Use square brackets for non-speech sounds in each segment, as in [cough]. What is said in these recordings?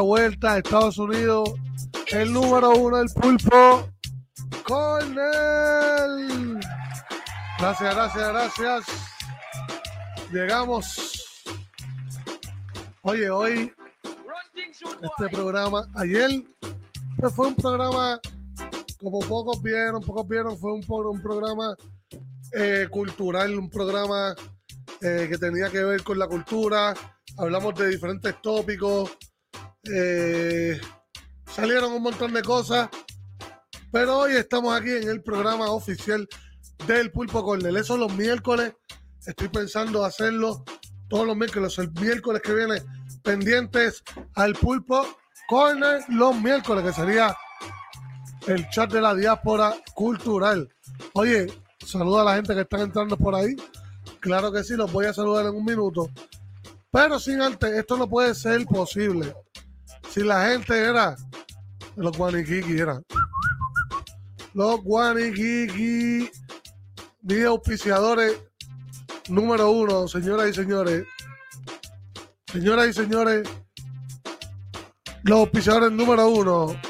vuelta a Estados Unidos. El número uno del pulpo, Cornell. Gracias, gracias, gracias. Llegamos. Oye, hoy este programa, ayer pues fue un programa, como pocos vieron, pocos vieron, fue un, un programa eh, cultural, un programa eh, que tenía que ver con la cultura. Hablamos de diferentes tópicos. Eh, salieron un montón de cosas. Pero hoy estamos aquí en el programa oficial del Pulpo Cornel. Eso los miércoles. Estoy pensando hacerlo todos los miércoles. El miércoles que viene, pendientes al Pulpo Corner los miércoles, que sería el chat de la diáspora cultural. Oye, saluda a la gente que están entrando por ahí. Claro que sí, los voy a saludar en un minuto. Pero sin antes, esto no puede ser posible. Si la gente era los guaniquiqui, era los guaniquiqui, mis auspiciadores número uno, señoras y señores. Señoras y señores, los auspiciadores número uno.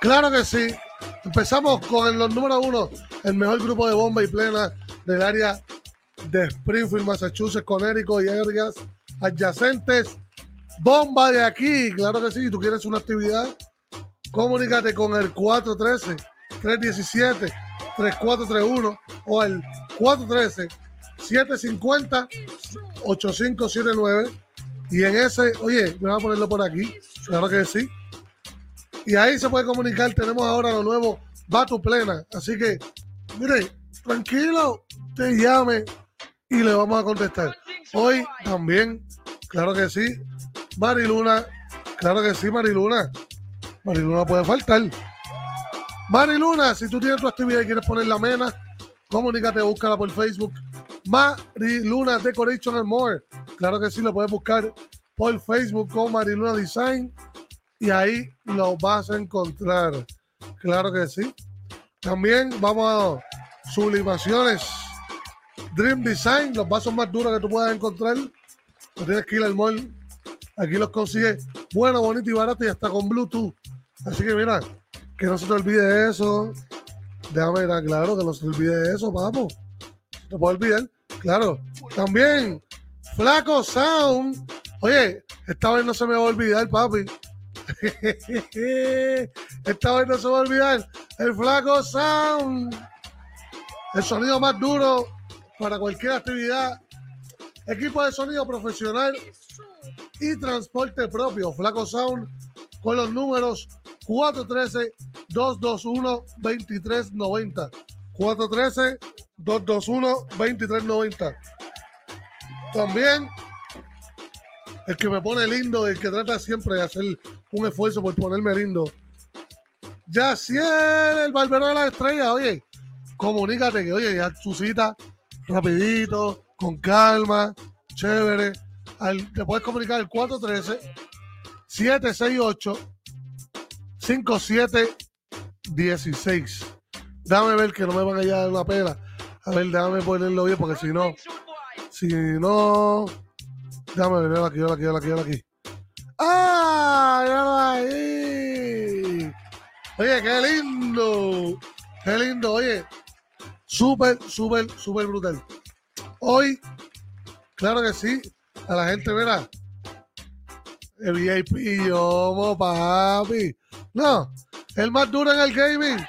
Claro que sí. Empezamos con los número uno, el mejor grupo de bomba y plena del área de Springfield, Massachusetts, Connecticut y áreas adyacentes. Bomba de aquí, claro que sí. Si tú quieres una actividad, comunícate con el 413 317 3431 o el 413 750 8579 y en ese, oye, me voy a ponerlo por aquí, claro que sí. Y ahí se puede comunicar, tenemos ahora lo nuevo, va tu plena. Así que, mire, tranquilo, te llame y le vamos a contestar. Hoy también, claro que sí, Mariluna, claro que sí, Mariluna. Mariluna puede faltar. Mariluna, si tú tienes tu actividad y quieres poner la mena, comunícate, búscala por Facebook. Mariluna Decoration and More. Claro que sí, lo puedes buscar por Facebook con Mariluna Design y ahí lo vas a encontrar. Claro que sí. También vamos a sublimaciones. Dream Design, los vasos más duros que tú puedas encontrar. No tienes que ir al mall. Aquí los consigues bueno, bonito y barato y hasta con Bluetooth. Así que mira, que no se te olvide eso. Déjame ver, claro, que no se te olvide eso, vamos. No puedo olvidar. Claro. También, Flaco Sound. Oye, esta vez no se me va a olvidar, papi. [laughs] esta vez no se va a olvidar. El Flaco Sound. El sonido más duro para cualquier actividad. Equipo de sonido profesional y transporte propio. Flaco Sound con los números 413-221-2390. 413-221-2390. También el que me pone lindo, el que trata siempre de hacer un esfuerzo por ponerme lindo. Yaciel, el barbero de la estrella, oye, comunícate que, oye, ya su cita rapidito, con calma, chévere. Te puedes comunicar al 413 768 5716. Dame ver que no me van a llevar una pela. A ver, déjame ponerlo bien porque si no, si no, déjame ver aquí, aquí, aquí, aquí. ¡Ah! ahí! Oye, qué lindo. Qué lindo, oye. Súper, súper, súper brutal. Hoy, claro que sí, a la gente, verá. El VIP, yo, papi. No, el más duro en el gaming.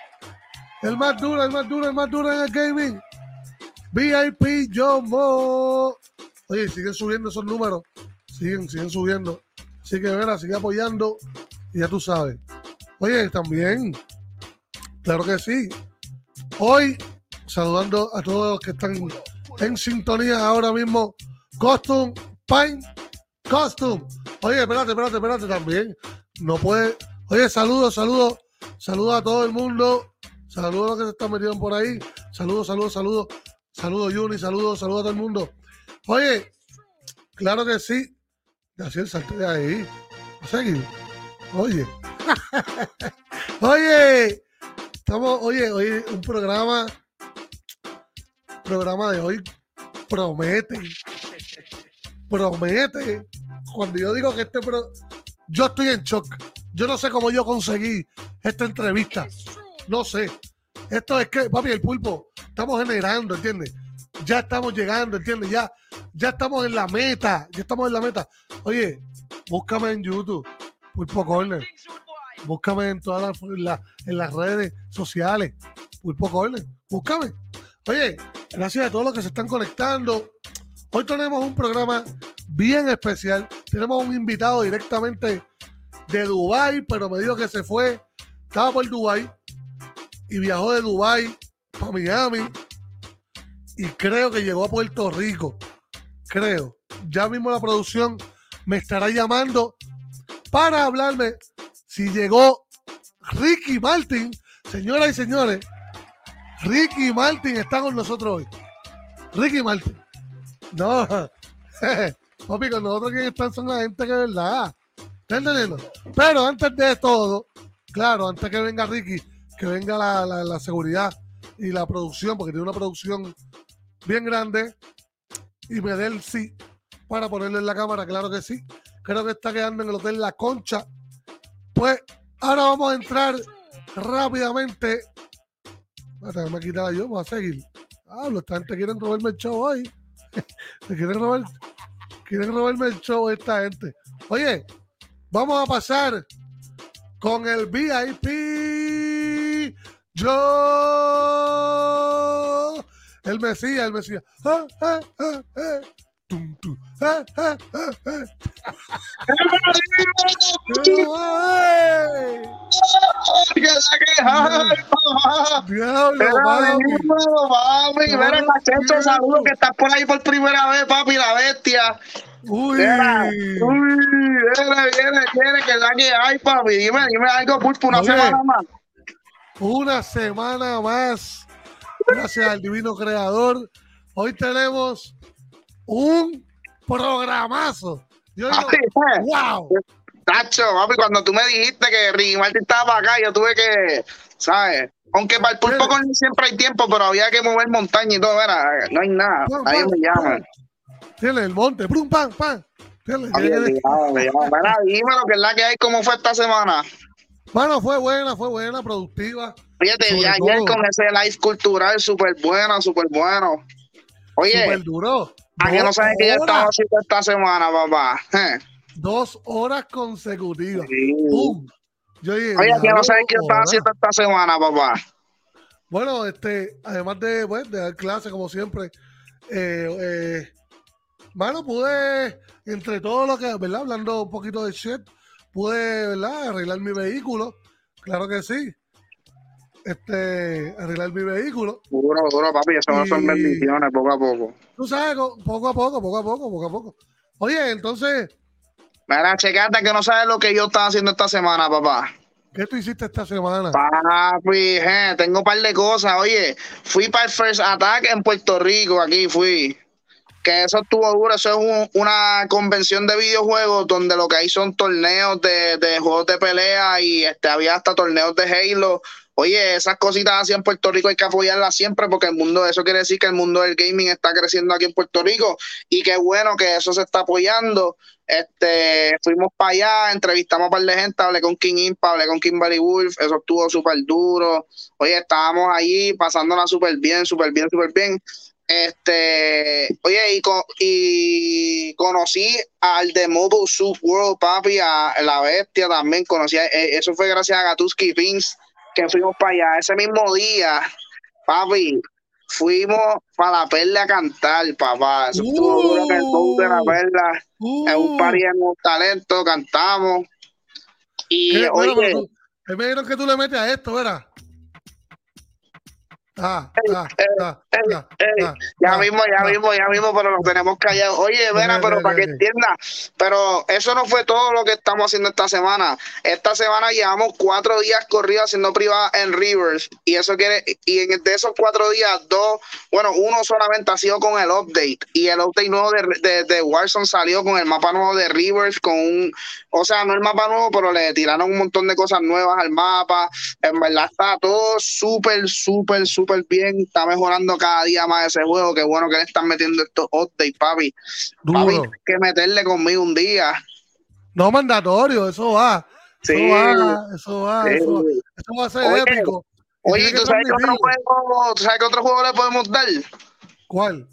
El más duro, el más duro, el más duro en el gaming. VIP Jumbo. Oye, siguen subiendo esos números. Siguen, siguen subiendo. Así que, verá, sigue apoyando. Y ya tú sabes. Oye, también. Claro que sí. Hoy, saludando a todos los que están en sintonía ahora mismo. Costume, Pine, Costume. Oye, espérate, espérate, espérate también. No puede Oye, saludos, saludos, saludos a todo el mundo. Saludos a los que se están metiendo por ahí. Saludos, saludos, saludos. Saludos, Juni, saludos, saludos a todo el mundo. Oye, claro que sí. El salte de ahí. Seguir. Oye. [laughs] oye. Estamos, oye, oye, un programa. Programa de hoy promete. Promete. Cuando yo digo que este pro, yo estoy en shock. Yo no sé cómo yo conseguí esta entrevista. No sé. Esto es que, papi, el pulpo, estamos generando, ¿entiendes? Ya estamos llegando, ¿entiendes? Ya, ya estamos en la meta. Ya estamos en la meta. Oye, búscame en YouTube, Pulpo Corner. Búscame en todas las, en las redes sociales, Pulpo Corner. Búscame. Oye, gracias a todos los que se están conectando. Hoy tenemos un programa bien especial. Tenemos un invitado directamente de Dubai, pero me dijo que se fue, estaba por Dubai y viajó de Dubai a Miami y creo que llegó a Puerto Rico. Creo. Ya mismo la producción me estará llamando para hablarme si llegó Ricky Martin. Señoras y señores, Ricky Martin está con nosotros hoy. Ricky Martin. No, [laughs] papi, con nosotros quienes están son la gente que es verdad. ¿Estás entendiendo? Pero antes de todo, claro, antes que venga Ricky, que venga la, la, seguridad y la producción, porque tiene una producción bien grande, y me dé el sí para ponerle en la cámara, claro que sí. Creo que está quedando en el Hotel La Concha. Pues ahora vamos a entrar rápidamente. Me quitar yo, voy a seguir. Ah, esta gente quiere robarme el show hoy. [laughs] quieren robar, quieren robarme el show esta gente. Oye, vamos a pasar con el VIP. Yo, el Mesías, el Mesías. Ah, ah, ah, Diablo, papi. Mira, que estás por ahí por primera vez, papi, la bestia. Uy. uy, viene, viene, que la que hay, papi. Dime, dime algo, Pulpo, una semana más. Una semana más. Gracias al divino creador. Hoy tenemos un programazo. Yo digo, wow. Tacho, papi, cuando tú me dijiste que Ricky Martin estaba para acá, yo tuve que, ¿sabes? Aunque para el pulpo con siempre hay tiempo, pero había que mover montaña y todo, era, no hay nada. Ahí me llaman. Tiene el monte, prum, pam, pam. Dime lo que es la que hay, ¿cómo fue esta semana? Bueno, fue buena, fue buena, productiva. Fíjate, ayer con ese live cultural súper bueno, súper bueno. Oye, super duro. ¿A que no sabes que ya estaba haciendo esta semana, papá? [laughs] Dos horas consecutivas. Oye, que no sabes qué estaba haciendo esta semana, papá? Bueno, este, además de, pues, de dar clase, como siempre, eh, eh, bueno, pude, entre todo lo que, ¿verdad? Hablando un poquito de shit, pude, ¿verdad? Arreglar mi vehículo. Claro que sí este, arreglar mi vehículo. Duro, duro, papi, eso no son bendiciones poco a poco. Tú sabes, poco a poco, poco a poco, poco a poco. Oye, entonces. Mira, checate que no sabes lo que yo estaba haciendo esta semana, papá. ¿Qué tú hiciste esta semana? Papi, tengo un par de cosas. Oye, fui para el First Attack en Puerto Rico, aquí fui. Que eso estuvo duro, eso es una convención de videojuegos donde lo que hay son torneos de, de juegos de pelea y este, había hasta torneos de Halo Oye, esas cositas así en Puerto Rico hay que apoyarlas siempre porque el mundo, eso quiere decir que el mundo del gaming está creciendo aquí en Puerto Rico y qué bueno que eso se está apoyando. Este, fuimos para allá, entrevistamos a un par de gente, hablé con King Impa, hablé con Kimberly Wolf, eso estuvo súper duro. Oye, estábamos allí pasándola súper bien, súper bien, súper bien. Este, oye, y, y conocí al de Mobile Suit World, papi, a la bestia también, conocí, eh, eso fue gracias a Gatuski Vince que fuimos para allá. Ese mismo día, papi, fuimos para la perla a cantar, papá. Eso estuvo duro en el show de la perla. Uh, en un party en un talento, cantamos. Y oye. me dijeron que tú le metes a esto, ¿verdad? Ah, ah, ah, ya mismo, ya mismo, ya mismo, pero lo tenemos callado. Oye, Vera, pero para que entienda, pero eso no fue todo lo que estamos haciendo esta semana. Esta semana llevamos cuatro días corridos haciendo privada en Rivers y eso quiere, y en de esos cuatro días, dos, bueno, uno solamente ha sido con el update y el update nuevo de, de, de Warzone salió con el mapa nuevo de Rivers, con un, o sea, no el mapa nuevo, pero le tiraron un montón de cosas nuevas al mapa. En verdad está todo súper, súper, súper bien, está mejorando cada día más ese juego, qué bueno que le están metiendo estos updates, papi. Papi, que meterle conmigo un día. No mandatorio, eso va. Eso va, eso va, eso, va a ser épico. Oye, ¿tú sabes, otro juego, qué otro juego le podemos dar? ¿Cuál?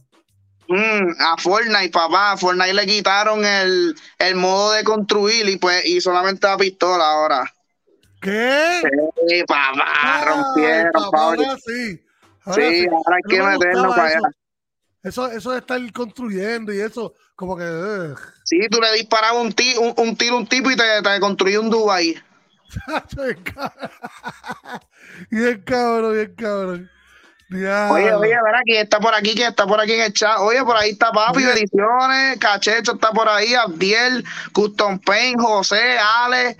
Mm, a Fortnite, papá. A Fortnite le quitaron el, el modo de construir y pues y solamente la pistola ahora. ¿Qué? Sí, papá, rompieron, Ahora sí. sí, ahora hay que meternos para allá. Eso, eso de estar construyendo y eso, como que. [laughs] Sí, tú le disparabas un, tiro, un, un tiro un tipo y te, te construyó un Dubai. [laughs] bien cabrón, bien cabrón. Oye, oye, ver aquí está por aquí, que está por aquí en el chat. Oye, por ahí está Papi, Ediciones, Cachecho está por ahí, Abdiel, Custom Pain, José, Ale,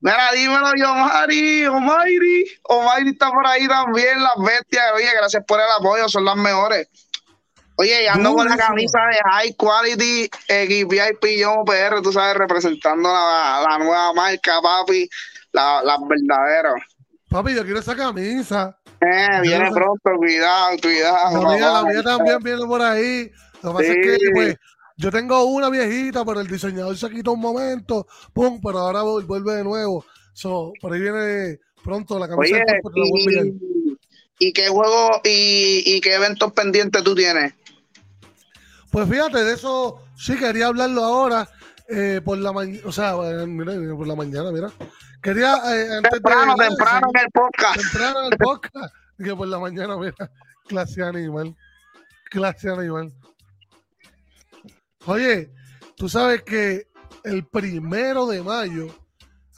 Mira, dímelo, Omari, Omari. Omari está por ahí también, las bestias. Oye, gracias por el apoyo, son las mejores. Oye, y ando con la camisa de High Quality VIP Yo PR, tú sabes, representando la, nueva marca, papi, la, las verdaderas. Papi, yo quiero esa camisa. Eh, viene pronto, cuidado, cuidado. La mía, la mía también viene por ahí. Lo que pasa es que, pues, yo tengo una viejita, pero el diseñador se quitó un momento, pum, pero ahora vuelve de nuevo. So, por ahí viene pronto la camisa. y, qué juego y, qué eventos pendientes tú tienes? Pues fíjate, de eso sí quería hablarlo ahora. Eh, por la mañana, o sea, eh, mira, por la mañana, mira. Quería. Eh, temprano, temprano en el podcast. Temprano en el podcast. [laughs] que por la mañana, mira. Clase animal. Clase animal. Oye, tú sabes que el primero de mayo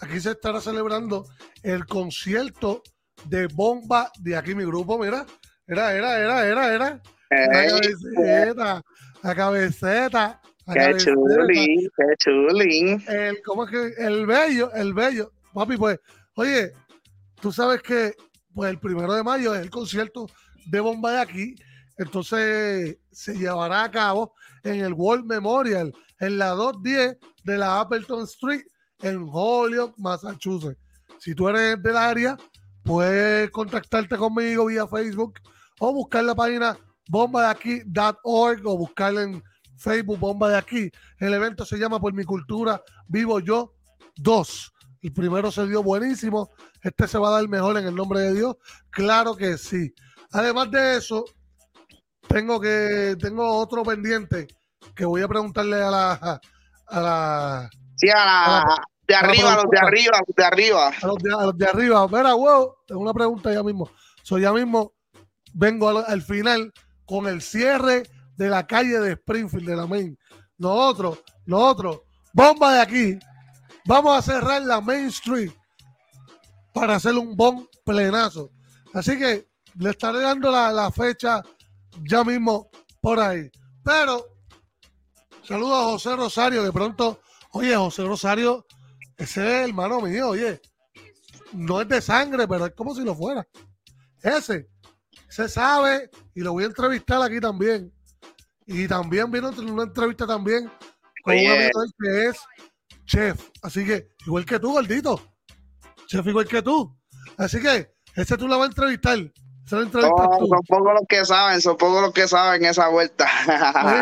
aquí se estará celebrando el concierto de bomba de aquí mi grupo, mira, era, era, era, era, era. La cabeceta, la cabeceta. qué chulín, qué chulín. El, ¿Cómo es que? El bello, el bello. Papi, pues, oye, tú sabes que pues el primero de mayo es el concierto de bomba de aquí. Entonces se llevará a cabo en el World Memorial, en la 210 de la Appleton Street, en Holyoke, Massachusetts. Si tú eres del área, puedes contactarte conmigo vía Facebook o buscar la página bombadeaquí.org o buscar en Facebook Bomba de Aquí. El evento se llama Por mi cultura Vivo Yo 2. El primero se dio buenísimo. Este se va a dar mejor en el nombre de Dios. Claro que sí. Además de eso, tengo que tengo otro pendiente que voy a preguntarle a la a la sí a la, de arriba a los de arriba a los de arriba. A los de, arriba. Mira wow tengo una pregunta ya mismo. Soy ya mismo vengo al, final con el cierre de la calle de Springfield de la Main. Nosotros nosotros bomba de aquí. Vamos a cerrar la Main Street para hacer un bon plenazo. Así que le estaré dando la, la fecha ya mismo por ahí. Pero saludo a José Rosario, de pronto, oye, José Rosario, ese es el hermano mío, oye, no es de sangre, pero es como si lo fuera. Ese, se sabe y lo voy a entrevistar aquí también. Y también vino una entrevista también con un amigo que es chef. Así que, igual que tú, gordito. Chef igual que tú. Así que, ese tú la vas a entrevistar. Son, pocos los que saben, son pocos los que saben esa vuelta.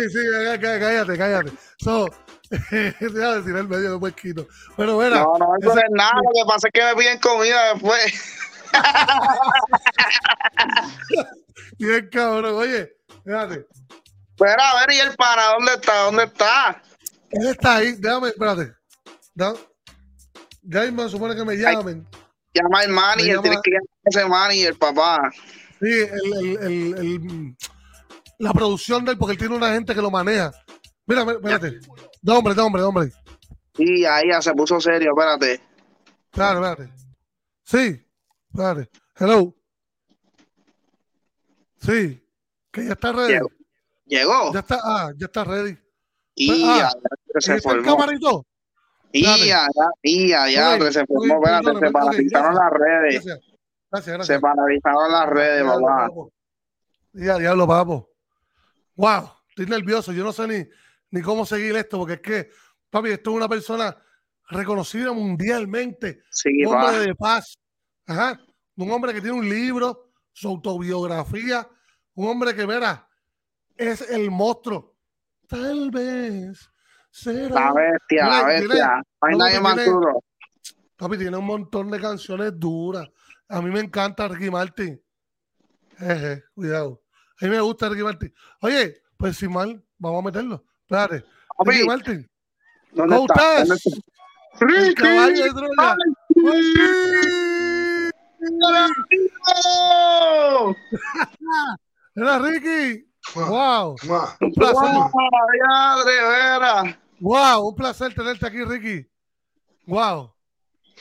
sí, [laughs] sí, cállate, cállate. So, [laughs] déjame decir el medio de puesquito. Pero bueno. No, no, eso no es nada, lo que pasa es que me piden comida después. [laughs] Bien cabrón, oye, fíjate. Espera, a ver, ¿y el para dónde está? ¿Dónde está? Él está ahí, déjame, espérate. Ya me supone que me llamen. Llama al manager, tienes que llamar a ese manager, papá. Sí, el, el, el, la producción de él, porque él tiene una gente que lo maneja. Mira, espérate. De hombre, de hombre, de hombre. Sí, ahí ya se puso serio, espérate. Claro, espérate. Sí, espérate. Hello. Sí, que ya está ready. Llegó. Ya está, ah, ya está ready. Y Pues, ya, ah, ya se ¿Está el formó. camarito? Y ya, ya, y ya, ya, se formó. Espérate, se paralizaron las redes. Gracias. Gracias. Se paralizaron las redes, Diablo, papá. Ya, diablo, papo. Wow, estoy nervioso. Yo no sé ni, ni cómo seguir esto, porque es que, papi, esto es una persona reconocida mundialmente. Sí, un hombre de paz. Ajá. Un hombre que tiene un libro, su autobiografía. Un hombre que, mira, es el monstruo. Tal vez será. La bestia, la bestia. No hay nadie más duro. Papi, tiene un montón de canciones duras. A mí me encanta Ricky Martin. Jeje, cuidado. A mí me gusta Ricky Martin. Oye, pues sin mal, vamos a meterlo. Espérate. Ricky Martin. ¿dónde ¿Cómo está? estás? ¿Dónde está? El caballo de Troya. Era Ricky. Wow. Un placer. Wow, un placer tenerte aquí, Ricky. Wow.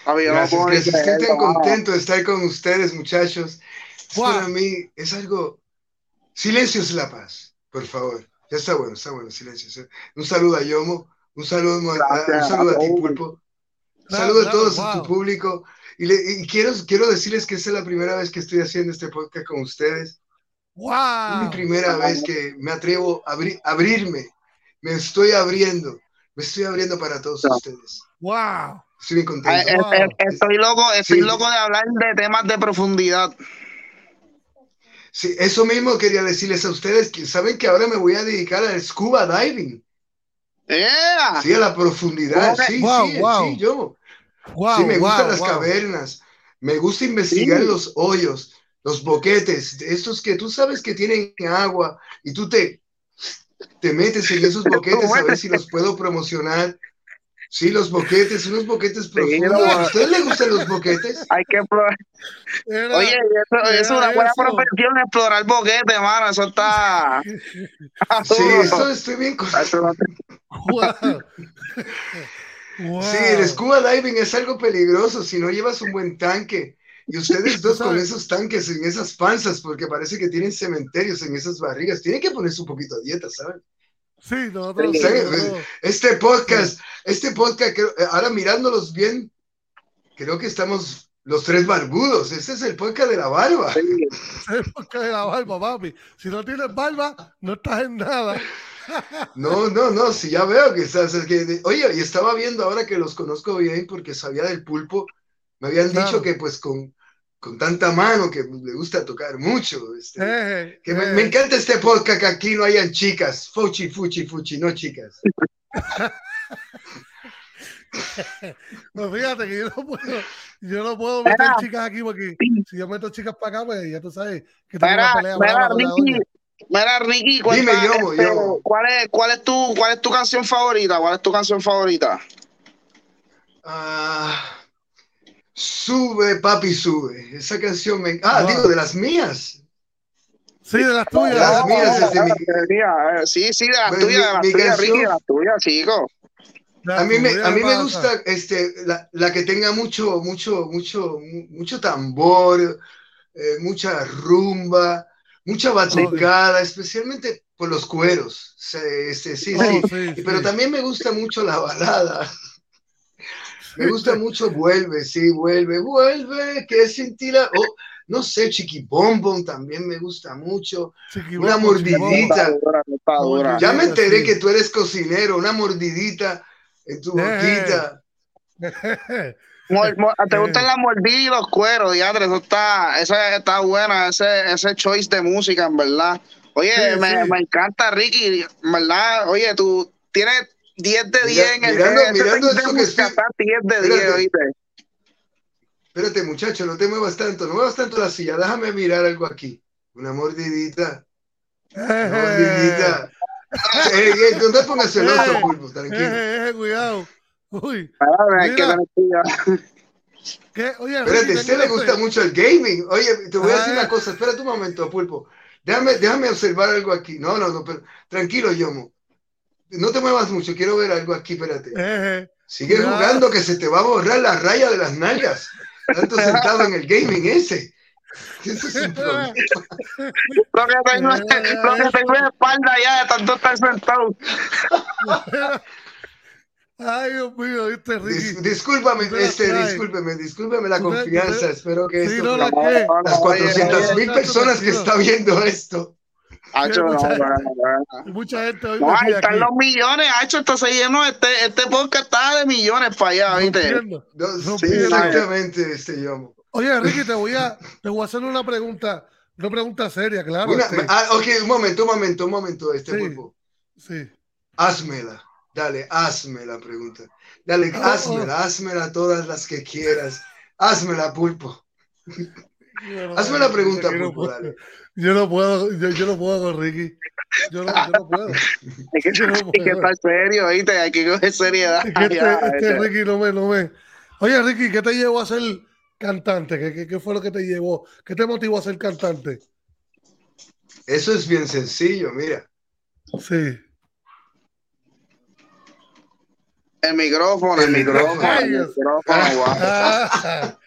No Gracias, puedo ni gracias. Estoy creerlo, tan mano. contento de estar con ustedes, muchachos. Wow. Para mí es algo. Silencio es la paz, por favor. Ya está bueno, está bueno, silencio. Un saludo a Yomo, un saludo, a, Gracias, un saludo a ti. Pulpo. Un Claro, saludo a claro, todos a tu wow. público. Y, le- y quiero, quiero decirles que esta es la primera vez que estoy haciendo este podcast con ustedes. Es mi Wow. primera vez que me atrevo a abri- abrirme. Me estoy abriendo. Me estoy abriendo para todos No. ustedes. Wow. Ay, contento. eh, Wow. eh, Estoy loco, estoy Sí. loco de hablar de temas de profundidad. Sí, eso mismo quería decirles a ustedes que saben que ahora me voy a dedicar al scuba diving. ¡Yeah! Sí, a la profundidad. Wow, Sí, wow, sí, wow. sí, yo. Wow. Sí, me gustan las wow. cavernas. Me gusta investigar Sí. los hoyos, los boquetes, estos que tú sabes que tienen agua y tú te, te metes en esos [laughs] boquetes a ver si los puedo promocionar. Sí, los boquetes, unos boquetes profundos. ¿A ustedes les gustan los boquetes? Hay que explorar. Era- Oye, eso, era es una buena eso. profesión explorar boquete, mano. Eso está. Sí, [laughs] eso estoy bien con... Eso no te- Wow. Wow. [laughs] Sí, el scuba diving es algo peligroso si no llevas un buen tanque. Y ustedes [laughs] dos con esos tanques en esas panzas, porque parece que tienen cementerios en esas barrigas, tienen que ponerse un poquito a dieta, ¿saben? Sí, nosotros. Sí, Este podcast, este podcast, creo- eh, ahora mirándolos bien, creo que estamos los tres barbudos. Este es el podcast de la barba. Sí. [laughs] es porque de la barba, papi. Si no tienes barba, no estás en nada. [laughs] No, no, no, sí, ya veo que estás. es que- oye, y estaba viendo ahora que los conozco bien porque sabía del pulpo. Me habían Claro. dicho que, pues, con, con tanta mano que le gusta tocar mucho. Este, Eh, que me, eh. me encanta este podcast que aquí no hayan chicas. Fuchi, fuchi, fuchi, no chicas. [laughs] Pues fíjate que yo no puedo, yo no puedo meter chicas aquí porque si yo meto chicas para acá, pues ya tú sabes que tengo una pelea Ricky. Mira, Ricky, cuenta, Dime, Yomo, este, Yomo. ¿cuál, es, cuál, es tu, ¿cuál es tu canción favorita? ¿Cuál es tu canción favorita? Ah, sube, papi, sube. Esa canción me. Ah, Wow. digo, de las mías. Sí, de las tuyas. Las de mías, tuyas. desde mi- Sí, sí, de las Pues, tuyas, de las mi tuyas, canción- Ricky, de las tuyas, chico. De A las mí me, a mí ¿qué me gusta este, la, la que tenga mucho, mucho, mucho, mu- mucho tambor, eh, mucha rumba, mucha batucada, especialmente por los cueros. Se- este, sí, Oh, sí. sí, Pero también me gusta mucho la balada. Me gusta mucho Vuelve, sí, vuelve, vuelve, que sin ti la... oh, no sé, Chiqui Bombom también me gusta mucho. Una mordidita. Ya me enteré que tú eres cocinero, una mordidita en tu Eh. boquita. [laughs] ¿Te gustan las mordidas y los cueros, diadre? Eso está, esa está buena, ese, ese choice de música, en verdad. Oye, Sí, me, sí. me encanta, Ricky, en verdad. Oye, tú tienes 10 de 10 en el mirando- mirando esto que estoy- está 10 de 10, Espérate. oíste. Espérate, muchacho, no te muevas tanto, no muevas tanto la silla, déjame mirar algo aquí. Una mordidita, una mordidita. [laughs] Ey, ey, no te pongas celoso, Eh. pulpo, tranquilo. Eh, eh, cuidado. Uy, hay que. ¿qué? Oye, Espérate, a usted le gusta mucho el gaming. Oye, te voy a decir Ah. una cosa, espérate un momento, pulpo. Déjame, déjame observar algo aquí. No, no, no, pero tranquilo, Yomo. No te muevas mucho, quiero ver algo aquí, espérate. Eh, eh. Sigue jugando que se te va a borrar la raya de las nalgas. Tanto [laughs] sentado en el gaming ese. Eso es un problema. Lo que tengo, es- lo que tengo es espalda ya de tanto estar sentado. Ay, Dios mío, ¿viste, Ricky? Dis- discúlpame, este, traes. discúlpame, discúlpame la confianza. Espero que Sí, esto, no, la las oye, 400 mil personas que están viendo esto. Hacho, no, mucha- bueno. Mucha gente hoy No, ahí están aquí. los millones, Hacho, esto se llenó, este, este podcast está de millones para allá, ¿viste? No, No, sí, exactamente, este Yomo. Oye, Ricky, te voy a, te voy a hacer una pregunta, una pregunta seria, claro. Una- este, ah, ok, un momento, un momento, un momento, este Sí. pulpo. sí. Házmela, dale, hazme la pregunta. Dale, Oh, házmela, házmela todas las que quieras. Házmela, pulpo. Hazme la pregunta, Yo no puedo, yo no puedo, yo, yo no puedo con Ricky. Yo no, yo no puedo. Hay que, Yo no hay que puedo. estar serio, ¿viste? Hay que coger seriedad. Es que este, [laughs] ya, este. Ricky no me, no me. Oye, Ricky, ¿qué te llevó a ser cantante? ¿Qué, qué, qué fue lo que te llevó? ¿Qué te motivó a ser cantante? Eso es bien sencillo, mira. Sí. El micrófono, el micrófono, el micrófono, [laughs]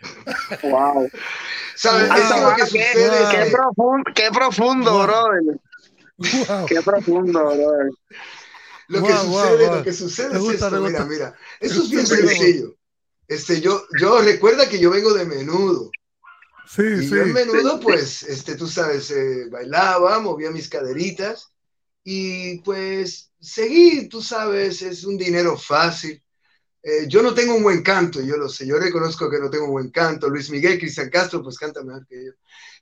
wow. Wow. ¿Sabes? Ah, qué, sucede qué profundo, qué profundo, Wow. brother. wow. Qué profundo, brother. Lo que sucede, lo que sucede es gusta, esto, mira, mira. Eso es bien sencillo. Este, yo, yo recuerda que yo vengo de menudo. Sí, Y sí. yo en menudo, pues, este, tú sabes, eh, bailaba, movía mis caderitas y pues seguí, tú sabes, es un dinero fácil. Eh, yo no tengo un buen canto, yo lo sé, yo reconozco que no tengo un buen canto. Luis Miguel, Cristian Castro, pues canta mejor que yo.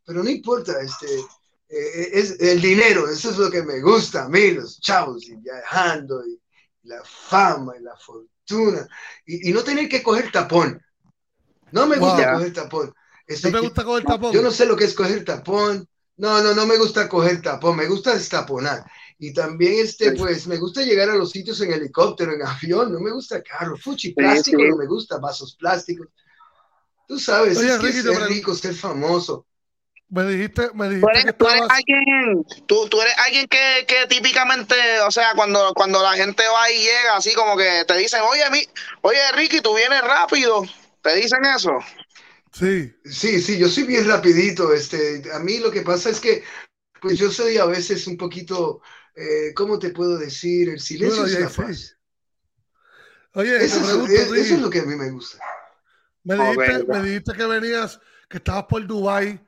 Pero no importa, este, eh, es el dinero, eso es lo que me gusta a mí, los chavos, y viajando, y la fama, y la fortuna, y, y no tener que coger tapón. No me gusta Wow. coger tapón. Este, ¿No te gusta coger tapón? yo no sé lo que es coger tapón. No, no, no me gusta coger tapón, me gusta destaponar. Y también, este, pues, me gusta llegar a los sitios en helicóptero, en avión, no me gusta carro, fuchi plástico, sí. no me gusta, vasos plásticos. Tú sabes, Oye, es que es rico, ser famoso. Me dijiste, me Tú dijiste que tú eres estabas. alguien, tú, tú eres alguien que, que típicamente, o sea, cuando, cuando la gente va y llega, así como que te dicen, oye, mi, oye, Ricky, tú vienes rápido. ¿Te dicen eso? Sí. Sí, sí, yo soy bien rapidito. Este, a mí lo que pasa es que, pues yo soy a veces un poquito, eh, ¿cómo te puedo decir? El silencio Bueno, es la sí. paz. Oye, Eso, te es- pregunto, es- Ricky, eso es lo que a mí me gusta. me, dijiste, me dijiste que venías, que estabas por Dubai,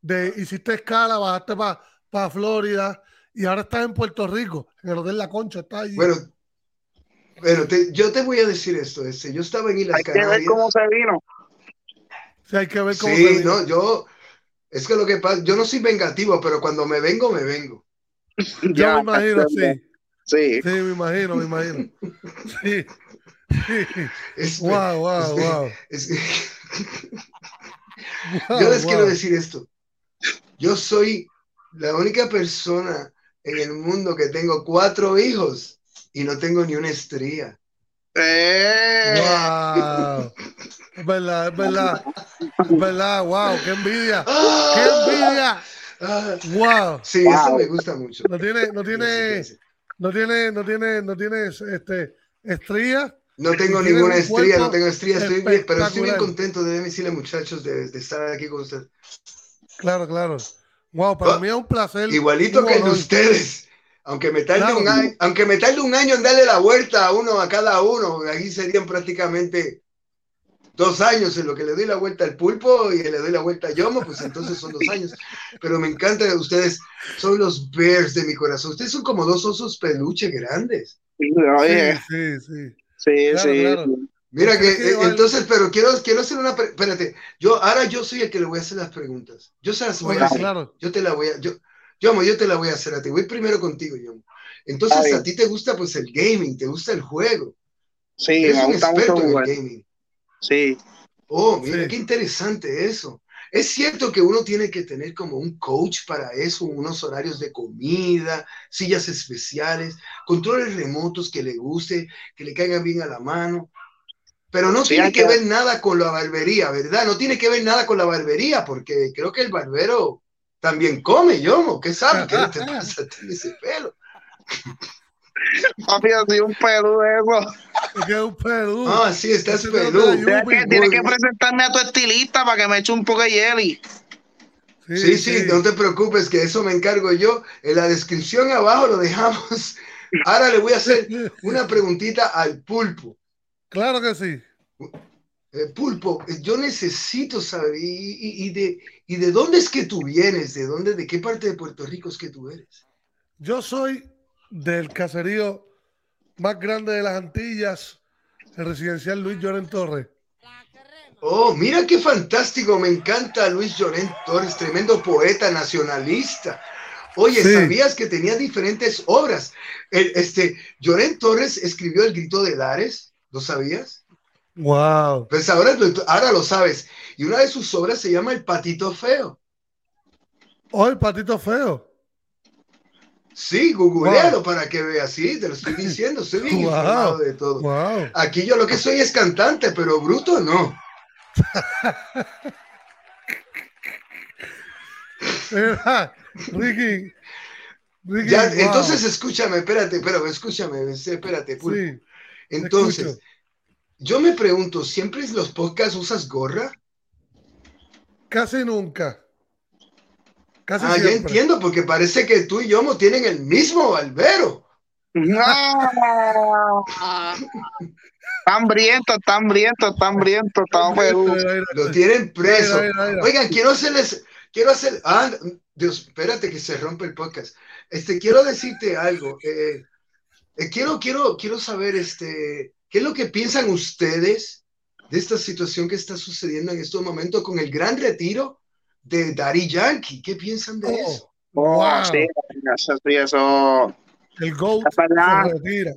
de, hiciste escala, bajaste para Florida y ahora estás en Puerto Rico, en el Hotel La Concha, estás allí. Bueno, te- yo te voy a decir esto, este, yo estaba en Islas Hay que ver Canarias. cómo se vino. Sí, hay que ver cómo Sí, se no, vive. yo, es que lo que pasa, yo no soy vengativo, pero cuando me vengo, me vengo. Yo Ya, me imagino, sí. Sí. Sí, me imagino, me imagino. Sí. sí. [laughs] Es- Wow, wow, es- wow. es- wow, yo les wow. quiero decir esto. Yo soy la única persona en el mundo que tengo cuatro hijos y no tengo ni una estría. Eh, Wow. Es verdad, es verdad. [laughs] Es verdad, wow, qué envidia. ¡Qué ¡Ah! envidia! Ah, Wow. Sí, eso me gusta mucho. No tiene, no tiene, no tiene, no tiene, no tiene este estría. No tengo ninguna un estría, no tengo estría, estoy bien, pero estoy bien contento de decirle, muchachos, de, de estar aquí con ustedes. Claro, claro. Wow, para Ah, mí es un placer. Igualito que el de ustedes. Aunque me tarde Claro. un año, aunque me tarde un año en darle la vuelta a uno a cada uno, aquí serían prácticamente dos años en lo que le doy la vuelta al pulpo y le doy la vuelta a Yomo, pues entonces son dos años. Pero me encanta de ustedes, son los bears de mi corazón. Ustedes son como dos osos peluche grandes. Sí, sí, sí. sí, Claro, sí. claro. Mira que, eh, entonces, pero quiero, quiero hacer una, pre- espérate, yo, ahora yo soy el que le voy a hacer las preguntas. Yo se las voy a hacer. claro. Yo te la voy a, yo, Yomo, yo te la voy a hacer a ti. Voy primero contigo, Yomo. Entonces, a ti te gusta pues el gaming, te gusta el juego. Sí, Eres me un gusta mucho experto en el gaming. Sí. Oh, mira, Sí. qué interesante eso. Es cierto que uno tiene que tener como un coach para eso, unos horarios de comida, sillas especiales, controles remotos que le guste, que le caigan bien a la mano. Pero no Sí, tiene que que- ver nada con la barbería, ¿verdad? No tiene que ver nada con la barbería, porque creo que el barbero también come, Yomo. ¿Qué sabes? ¿Qué te pasa [laughs] a ti ese pelo? Papi, así un pedo de eso. Es que es un Perú. Ah, sí, estás te Tienes que, tienes que muy bien. presentarme a tu estilista para que me eche un poco de jelly. Sí, sí, no te preocupes, que eso me encargo yo. En la descripción abajo lo dejamos. Ahora le voy a hacer una preguntita al pulpo. Claro que sí. Eh, pulpo, yo necesito saber, y, de, ¿y de dónde es que tú vienes? ¿De dónde, de qué parte de Puerto Rico es que tú eres? Yo soy del caserío más grande de las Antillas, el residencial Luis Lloren Torres. Oh, mira qué fantástico, me encanta Luis Llorén Torres, tremendo poeta nacionalista. Oye, ¿sabías que tenía diferentes obras? El, este, Llorén Torres escribió El Grito de Lares, ¿lo sabías? Wow. Pues ahora, ahora lo sabes. Y una de sus obras se llama El Patito Feo. Oh, El Patito Feo. Sí, googlealo para que veas, sí, te lo estoy diciendo, soy bien informado de todo. Wow. Aquí yo lo que soy es cantante, pero bruto no. [laughs] Ricky, Ricky Entonces escúchame, espérate, pero escúchame, espérate. Sí, entonces, yo me pregunto, ¿siempre en los podcasts usas gorra? Casi nunca. Casi ah, ya entiendo, porque parece que tú y yo no tienen el mismo albero. No. Tan hambriento, tan hambriento, tan hambriento, Lo tienen preso. Oigan, quiero hacerles, quiero hacer, ah, Dios, espérate que se rompe el podcast. Este, quiero decirte algo. Eh, eh, quiero, quiero, quiero saber, este, ¿qué es lo que piensan ustedes de esta situación que está sucediendo en estos momentos con el gran retiro de Daddy Yankee? ¿Qué piensan de oh, eso? wow. sí, eso. El GOAT se retira.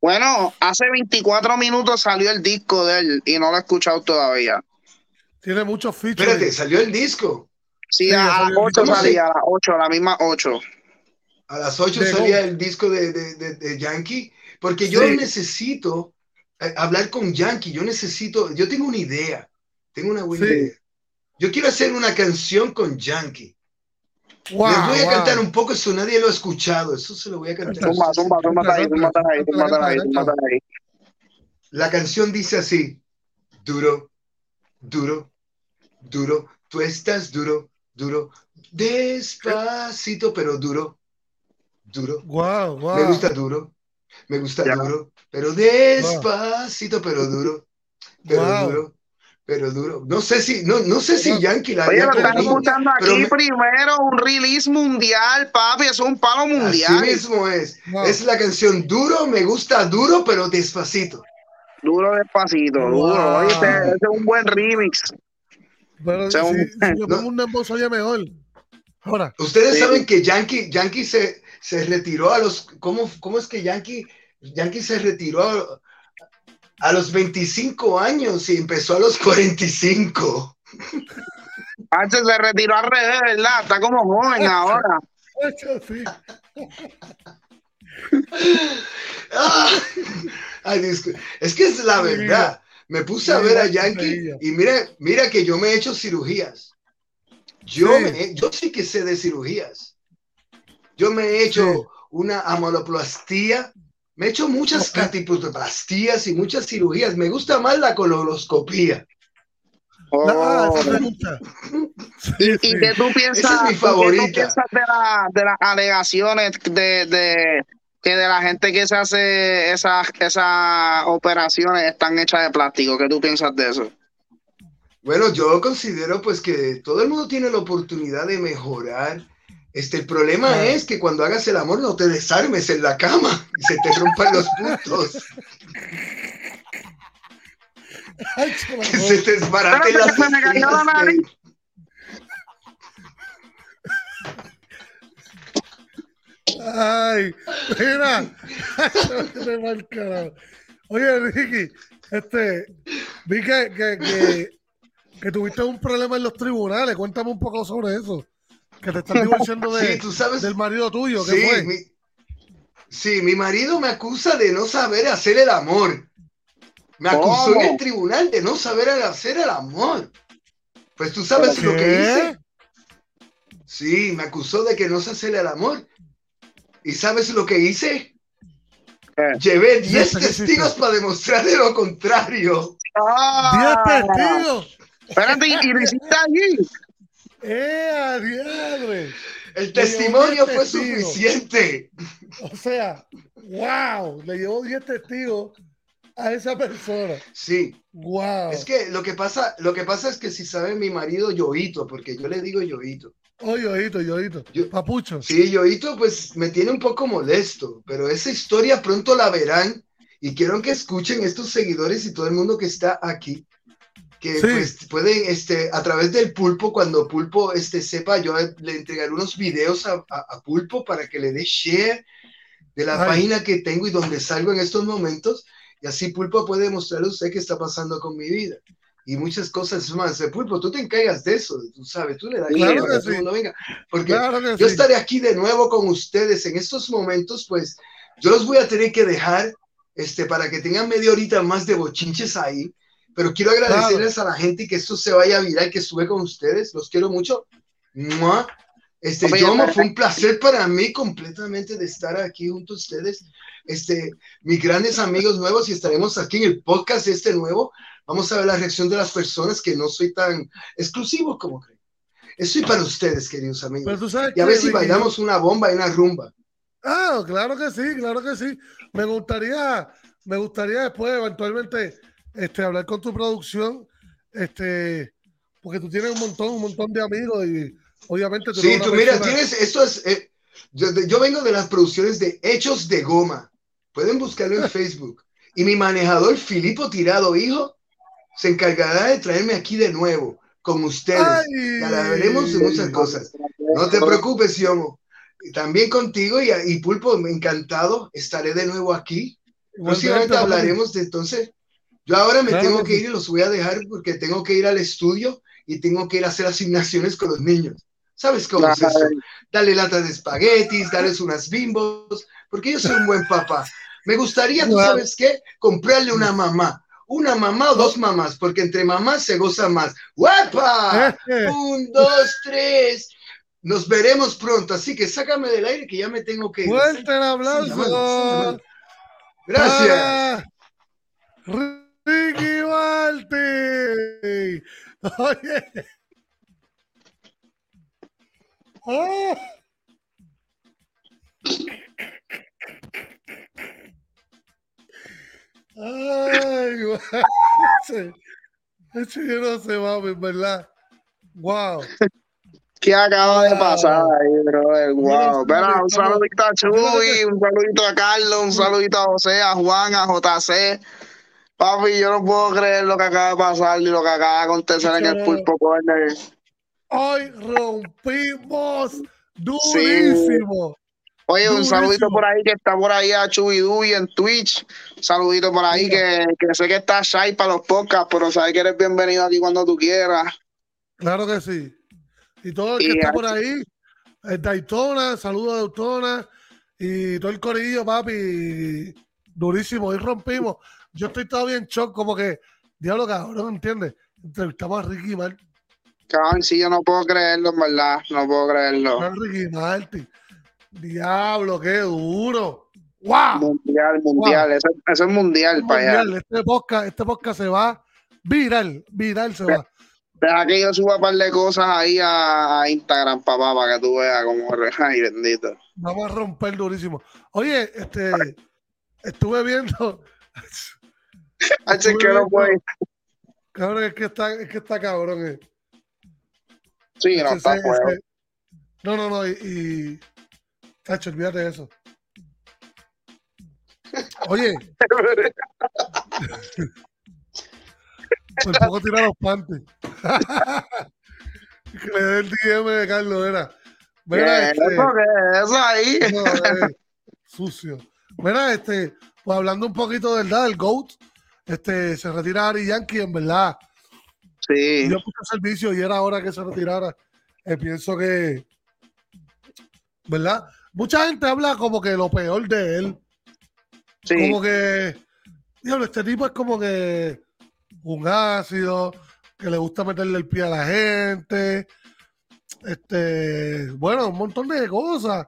Bueno, hace 24 minutos salió el disco de él y no lo he escuchado todavía. Tiene muchos features. Espérate, ¿salió el disco? Sí, a, las 8 salía, a las 8, a las mismas 8. A las 8 salía el disco de, de, de, Yankee, porque yo necesito eh, hablar con Yankee, yo necesito, yo tengo una idea, tengo una buena idea. Yo quiero hacer una canción con Yankee. Les voy a cantar un poco, eso nadie lo ha escuchado, eso se lo voy a cantar. La canción dice así, duro, duro, duro, tú estás duro, duro, despacito, pero duro, duro. Me gusta duro, me gusta duro, pero despacito, pero duro, pero duro pero duro. No sé si, no, no sé si Yankee la Oye, lo están escuchando aquí primero, un release mundial, papi, es un palo mundial. Así mismo es. Es la canción Duro, me gusta duro, pero despacito. Duro, despacito, duro. Oye, este, este, es un buen remix. Pero si, un... si yo pongo un dembow mejor. Ahora. Ustedes saben que Yankee, Yankee se, se retiró a los. ¿cómo, ¿Cómo es que Yankee, Yankee se retiró a, a los 25 años y empezó a los 45. Antes se retiró al revés, ¿verdad? Está como joven ahora. [laughs] es que es la verdad. Me puse a ver a Yankee y mira, mira que yo me he hecho cirugías. Yo, yo sí que sé de cirugías. Yo me he hecho una amoloplastía me he hecho muchas catiplastías y muchas cirugías. Me gusta más la coloroscopía. Oh. ¿Y, qué tú piensas, es mi favorita. de, las alegaciones de, que de la gente que se hace esas, esas operaciones están hechas de plástico? ¿Qué tú piensas de eso? Bueno, yo considero pues que todo el mundo tiene la oportunidad de mejorar este, el problema es que cuando hagas el amor no te desarmes en la cama y se te rompan los puntos. [laughs] que se te desbarate la Ay, mira. [laughs] Oye, Ricky, este, vi que, que, que, que tuviste un problema en los tribunales. Cuéntame un poco sobre eso que te estás divorciando [laughs] de, ¿tú sabes? del marido tuyo. ¿qué sí, fue? Mi, sí, mi marido me acusa de no saber hacer el amor. Me acusó en el tribunal de no saber hacer el amor. Pues tú sabes lo que hice. Sí, me acusó de que no sé hacer el amor. ¿Y sabes lo que hice? Llevé 10 testigos para demostrarle lo contrario. ¡10 testigos! Espérate, ¿y lo hiciste allí? ¡Eh! El testimonio fue suficiente. O sea, wow, le llevó 10 testigos a esa persona. Sí. Wow. Es que lo que pasa, lo que pasa es que si sabe mi marido Yoito, porque yo le digo Yoito. Oh, Yoito, Yoito. Papucho. Sí, Yoito, pues me tiene un poco molesto, pero esa historia pronto la verán y quiero que escuchen estos seguidores y todo el mundo que está aquí que pues, pueden, este, a través del pulpo, cuando pulpo este, sepa, yo le entregaré unos videos a, a, pulpo para que le dé share de la página que tengo y donde salgo en estos momentos, y así pulpo puede mostrarle a usted qué está pasando con mi vida. Y muchas cosas más. Pulpo, tú te encargas de eso, tú sabes, tú le das claro que sí. venga. Porque yo estaré aquí de nuevo con ustedes en estos momentos, pues yo los voy a tener que dejar este, para que tengan media horita más de bochinches ahí pero quiero agradecerles a la gente que esto se vaya a virar, que estuve con ustedes. Los quiero mucho. Este, Yomo, fue un placer para mí completamente de estar aquí junto a ustedes. Este, mis grandes amigos nuevos y estaremos aquí en el podcast este nuevo. Vamos a ver la reacción de las personas que no soy tan exclusivo como creen. Estoy para ustedes, queridos amigos. y a ver si bailamos una bomba y una rumba. Ah, claro que sí, claro que sí. Me gustaría, me gustaría después eventualmente este, hablar con tu producción, este, porque tú tienes un montón, un montón de amigos y obviamente tú Sí, tú mira, tienes, esto es, eh, yo, vengo de las producciones de Hechos de Goma, pueden buscarlo en [laughs] Facebook, y mi manejador Filipo Tirado, hijo, se encargará de traerme aquí de nuevo con ustedes. Ya veremos en muchas cosas. No te preocupes, Yomo. También contigo y, y Pulpo, encantado, estaré de nuevo aquí. Próximamente hablaremos de entonces yo ahora me tengo que, ir y los voy a dejar porque tengo que ir al estudio y tengo que ir a hacer asignaciones con los niños. ¿Sabes cómo es eso? Dale latas de espaguetis, darles unas bimbos, porque yo soy un buen papá. Me gustaría, ¿tú sabes qué? Comprarle una mamá. Una mamá o dos mamás, porque entre mamás se goza más. ¡Guapa! Un, dos, tres. Nos veremos pronto, así que sácame del aire que ya me tengo que ir. Fuerte el aplauso. Gracias. Ricky Martin. Oye. Oh. Ay, ese, ese yo no sé, mami, ¿verdad? Wow. ¿Qué acaba de pasar ahí, bro? Wow. Mira, un saludito a Chuy, un saludito a Carlos, un saludito a José, a Juan, a JC. Papi, yo no puedo creer lo que acaba de pasar ni lo que acaba de acontecer en el Pulpo Corner. Hoy rompimos durísimo. Oye, un saludito por ahí que está por ahí a Chubidui en Twitch. Un saludito por ahí que, que, sé que está shy para los podcasts, pero sabes que eres bienvenido aquí cuando tú quieras. Claro que sí. Y todo el que está por ahí, el Daytona, saludos a Daytona y todo el corillo, papi. Durísimo, hoy rompimos yo estoy todavía en shock, como que, diablo, cabrón, ¿entiendes? Entrevistamos a Ricky Martin. Cabrón, sí, yo no puedo creerlo, en verdad, no puedo creerlo. Ricky Martin. Diablo, qué duro. ¡Wow! Mundial, mundial, Eso, es mundial, para allá. Este podcast, este podcast se va viral, viral se va. Deja que yo suba un par de cosas ahí a, Instagram, papá, para que tú veas cómo [laughs] ay, bendito. Vamos a romper durísimo. Oye, este, estuve viendo, [laughs] H que no puede. Cabrón, es que está, es que está cabrón. Eh. Sí, no, está ese, No, no, no, y, y. Tacho, olvídate de eso. Oye. [laughs] Por poco tira los panties. [laughs] que le dé el DM de Carlos, era. Mira, este, eso ahí. Eh, sucio. Mira, este, pues hablando un poquito de verdad, el GOAT, este, se retira Ari Yankee, en verdad. Sí. Yo puse servicio y era hora que se retirara. Eh, pienso que, ¿verdad? Mucha gente habla como que lo peor de él. Sí. Como que, diablo, este tipo es como que un ácido, que le gusta meterle el pie a la gente. Este, bueno, un montón de cosas.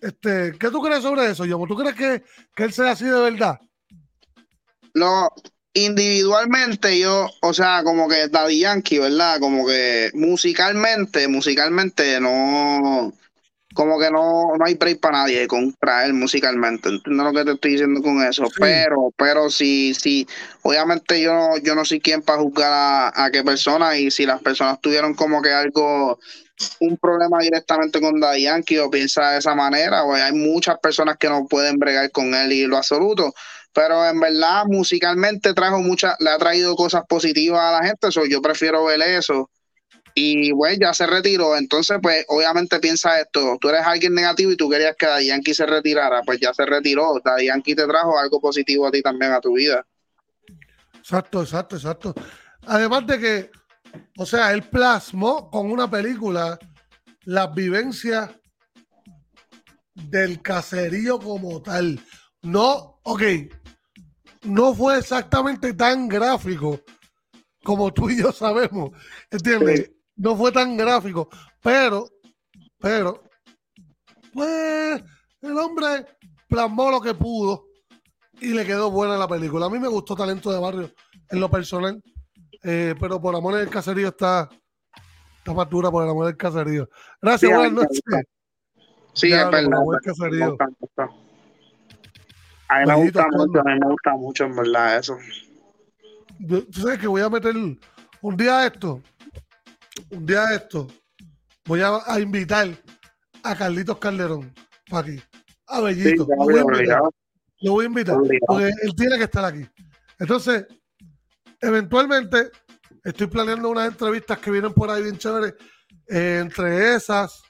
Este, ¿Qué tú crees sobre eso, Yomo? ¿Tú crees que, que él sea así de verdad? No, individualmente yo, o sea, como que Daddy Yankee, ¿verdad? Como que musicalmente, musicalmente no, como que no, no hay break para nadie contra él musicalmente. Entiendo lo que te estoy diciendo con eso. Pero, pero sí, sí, obviamente yo no, yo no soy quien para juzgar a, a qué persona y si las personas tuvieron como que algo un problema directamente con Daddy Yankee o piensa de esa manera, o hay muchas personas que no pueden bregar con él y lo absoluto, pero en verdad musicalmente trajo mucha, le ha traído cosas positivas a la gente, eso yo prefiero ver eso. Y bueno, ya se retiró, entonces pues obviamente piensa esto, tú eres alguien negativo y tú querías que Daddy Yankee se retirara, pues ya se retiró, Daddy Yankee te trajo algo positivo a ti también a tu vida. Exacto, exacto, exacto. Además de que o sea, él plasmó con una película las vivencias del caserío como tal. No, ok, no fue exactamente tan gráfico como tú y yo sabemos, ¿entiendes? No fue tan gráfico, pero, pero, pues el hombre plasmó lo que pudo y le quedó buena la película. A mí me gustó Talento de Barrio en lo personal. Eh, pero por amor del caserío está, está más dura por el amor del caserío. Gracias, buenas noches. Sí, es verdad. Caserío. A mí me gusta mucho, a mí me gusta mucho, en verdad, eso. Tú sabes que voy a meter un día esto, un día esto, voy a, invitar a Carlitos Calderón para aquí, a Bellito. lo, voy a invitar, lo voy a invitar, porque él tiene que estar aquí. Entonces, eventualmente estoy planeando unas entrevistas que vienen por ahí bien chéveres. Eh, entre esas,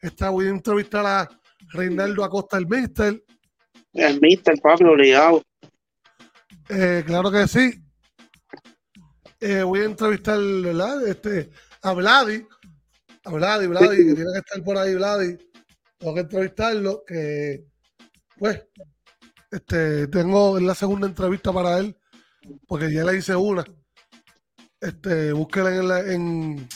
está, voy a entrevistar a Reinaldo Acosta, el Mister. El Mister, papi, obligado. Eh, claro que sí. Eh, voy a entrevistar, ¿verdad? Este, a Vladi. A Vladi, Vladi, que tiene que estar por ahí, Vladi. Tengo que entrevistarlo, que pues, este, tengo la segunda entrevista para él porque ya le hice una. Este, búsquela en,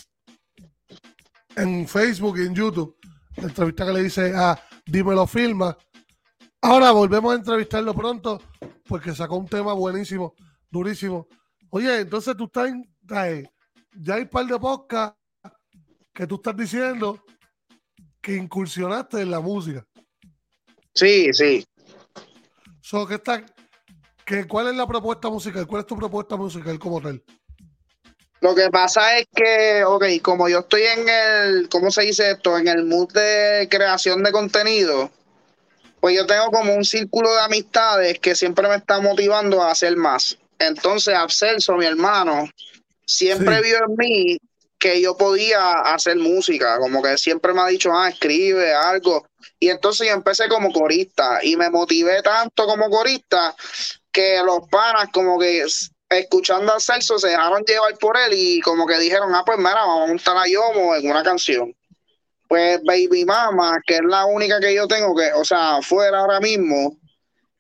en, Facebook y en YouTube. La entrevista que le hice a Dímelo Filma. Ahora volvemos a entrevistarlo pronto porque sacó un tema buenísimo, durísimo. Oye, entonces tú estás en, ya hay un par de podcasts que tú estás diciendo que incursionaste en la música. Sí, sí. So, que está, ¿Cuál es la propuesta musical? ¿Cuál es tu propuesta musical como tal? Lo que pasa es que, ok, como yo estoy en el, ¿cómo se dice esto? En el mood de creación de contenido, pues yo tengo como un círculo de amistades que siempre me está motivando a hacer más. Entonces, Abselso, mi hermano, siempre vio en mí que yo podía hacer música, como que siempre me ha dicho, ah, escribe algo. Y entonces yo empecé como corista y me motivé tanto como corista que los panas como que escuchando a Celso se dejaron llevar por él y como que dijeron, ah, pues mira, vamos a montar a Yomo en una canción. Pues Baby Mama, que es la única que yo tengo que, o sea, fuera ahora mismo,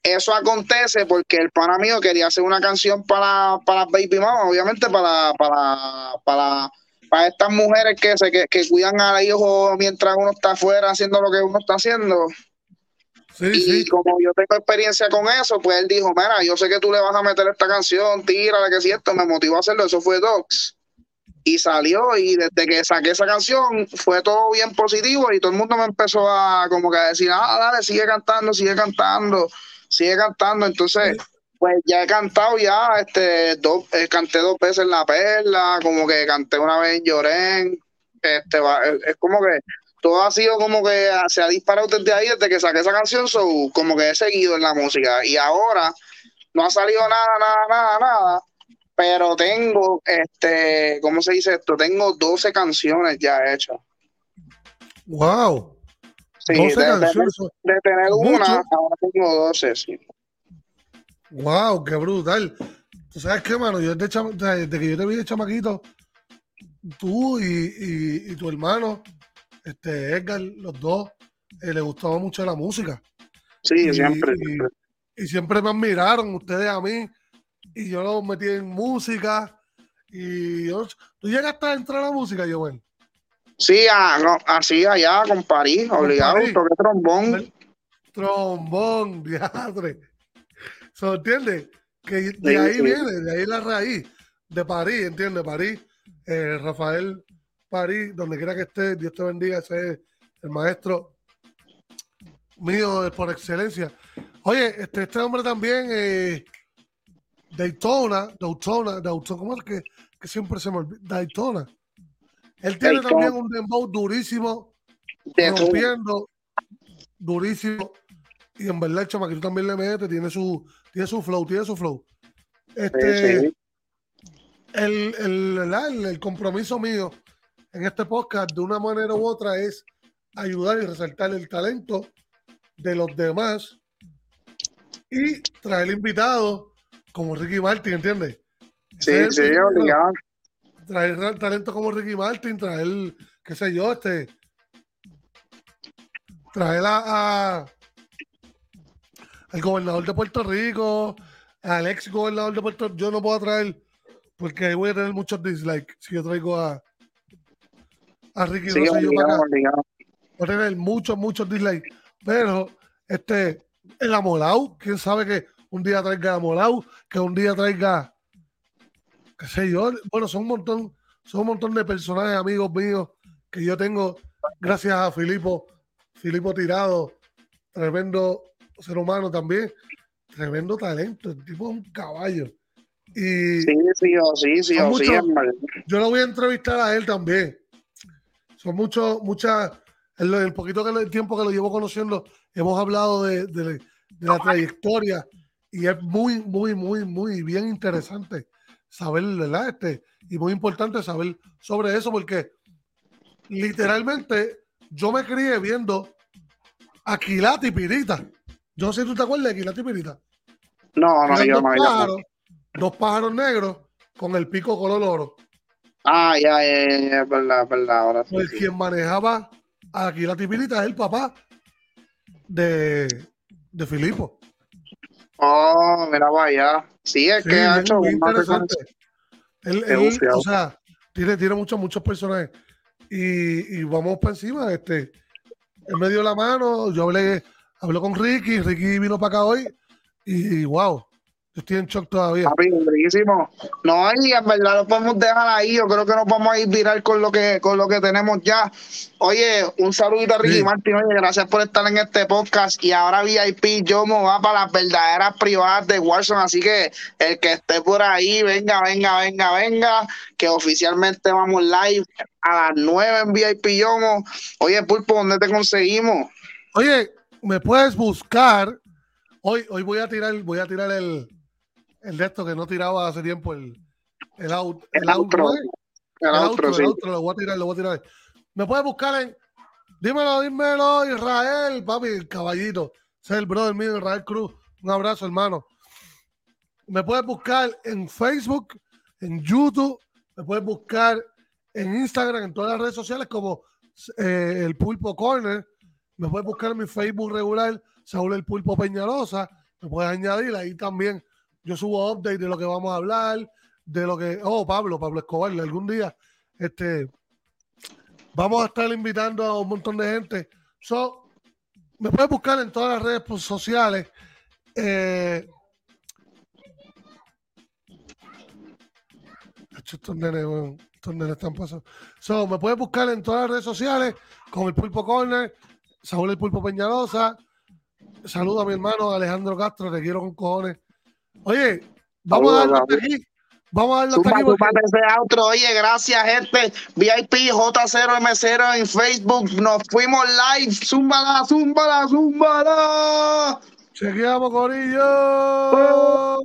eso acontece porque el pana mío quería hacer una canción para, para Baby Mama, obviamente para, para, para, para estas mujeres que, se, que, que cuidan a hijo mientras uno está afuera haciendo lo que uno está haciendo y como yo tengo experiencia con eso, pues él dijo, mira, yo sé que tú le vas a meter esta canción, tírale que si esto me motivó a hacerlo, eso fue Docs. Y salió y desde que saqué esa canción fue todo bien positivo y todo el mundo me empezó a como que a decir, ah, dale, sigue cantando, sigue cantando, sigue cantando. Entonces, pues ya he cantado ya, este, dos, eh, canté dos veces en La Perla, como que canté una vez en Llorén, este, es como que todo ha sido como que se ha disparado desde ahí, desde que saqué esa canción, como que he seguido en la música. Y ahora no ha salido nada, nada, nada, nada. Pero tengo, este, ¿cómo se dice esto? Tengo 12 canciones ya hechas. ¡Wow! Sí, 12 de, canciones. De, tener una, ahora tengo 12, sí. ¡Wow! ¡Qué brutal! ¿Tú sabes qué, mano? Yo desde, que yo te vi de chamaquito, tú y, y tu hermano este Edgar, los dos, eh, le gustaba mucho la música. Sí, siempre, y, siempre. me admiraron ustedes a mí y yo los metí en música. Y yo, ¿Tú llegaste a entrar a la música, Joel? Sí, así allá con París, obligado, toqué trombón. Trombón, [laughs] diadre. ¿Se entiende? Que de ahí viene, de ahí la raíz, de París, ¿entiendes? París, eh, Rafael París, donde quiera que esté, Dios te bendiga, ese es el maestro mío por excelencia. Oye, este, este hombre también, eh, Daytona, Daytona, Daytona, ¿cómo es que, que siempre se me olvida? Daytona. Él tiene también un dembow durísimo, rompiendo, durísimo. Y en verdad, el tú también le metes, tiene su, tiene su flow, tiene su flow. Este, El, el, el, compromiso mío en este podcast, de una manera u otra, es ayudar y resaltar el talento de los demás y traer invitados como Ricky Martin, ¿entiendes? Sí, sí, obligado. Traer talento como Ricky Martin, traer, qué sé yo, este. Traer a, al gobernador de Puerto Rico, al ex gobernador de Puerto Rico. Yo no puedo traer, porque ahí voy a tener muchos dislikes si yo traigo a, a Ricky sí, Rosselló para Voy a tener muchos, muchos dislikes. Pero, este, el amolao, quién sabe que un día traiga amolao, que un día traiga, qué sé yo, bueno, son un montón, son un montón de personajes, amigos míos, que yo tengo, gracias a Filipo, Filipo Tirado, tremendo ser humano también, tremendo talento, el tipo es un caballo. Y sí, sí, sí, sí, sí, yo lo voy a entrevistar a él también. Son muchos, muchas, en el poquito que el tiempo que lo llevo conociendo, hemos hablado de, de, la trayectoria y es muy, muy, muy, muy bien interesante saber, ¿verdad? Este, y muy importante saber sobre eso porque literalmente yo me crié viendo Aquilata y Pirita. Yo no sé si tú te acuerdas de Aquilata y Pirita. No, no, yo dos, pájaros, dos pájaros negros con el pico color oro. Ah, ya, ya, ya, es verdad, es verdad. Ahora sí, pues quien manejaba Aquilata y Pirita es el papá de, de Filipo. Oh, mira, vaya. Sí, es que ha hecho muy interesante. Él, él o sea, tiene, tiene muchos, muchos personajes. Y, y vamos para encima. Este, él me dio la mano, yo hablé, hablé con Ricky, Ricky vino para acá hoy. Y, y wow, estoy en shock todavía. No, y en verdad lo podemos dejar ahí. Yo creo que nos vamos a ir viral con lo que, con lo que tenemos ya. Oye, un saludito a Ricky Martín. Oye, gracias por estar en este podcast. Y ahora VIP, yo me voy para las verdaderas privadas de Warzone. Así que el que esté por ahí, venga, venga, venga, venga. Que oficialmente vamos live a las 9 en VIP Yomo. Oye, Pulpo, ¿dónde te conseguimos? Oye, me puedes buscar. Hoy, hoy voy a tirar, voy a tirar el, el de esto que no tiraba hace tiempo, el, el, out, el, outro. El, outro, el outro, lo voy a tirar, lo voy a tirar. Me puedes buscar en Dímelo, dímelo, Israel, papi, el caballito. Ese es el brother mío, Israel Cruz. Un abrazo, hermano. Me puedes buscar en Facebook, en YouTube, me puedes buscar en Instagram, en todas las redes sociales como eh, el Pulpo Corner. Me puedes buscar en mi Facebook regular, Saúl el Pulpo Peñalosa. Me puedes añadir ahí también yo subo update de lo que vamos a hablar, de lo que, oh, Pablo, Pablo Escobar, algún día, este, vamos a estar invitando a un montón de gente. So, me puedes buscar en todas las redes sociales. Eh, estos nenes están pasando. So, me puedes buscar en todas las redes sociales con el Pulpo Corner, Saúl el Pulpo Peñalosa. Saludo a mi hermano Alejandro Castro, te quiero con cojones. Oye, vamos a darle hasta aquí. Vamos a darle hasta aquí. ese outro. Oye, gracias, gente. VIP J0M0 en Facebook. Nos fuimos live. Zúmbala, zúmbala, zúmbala. Chequeamos, Corillo.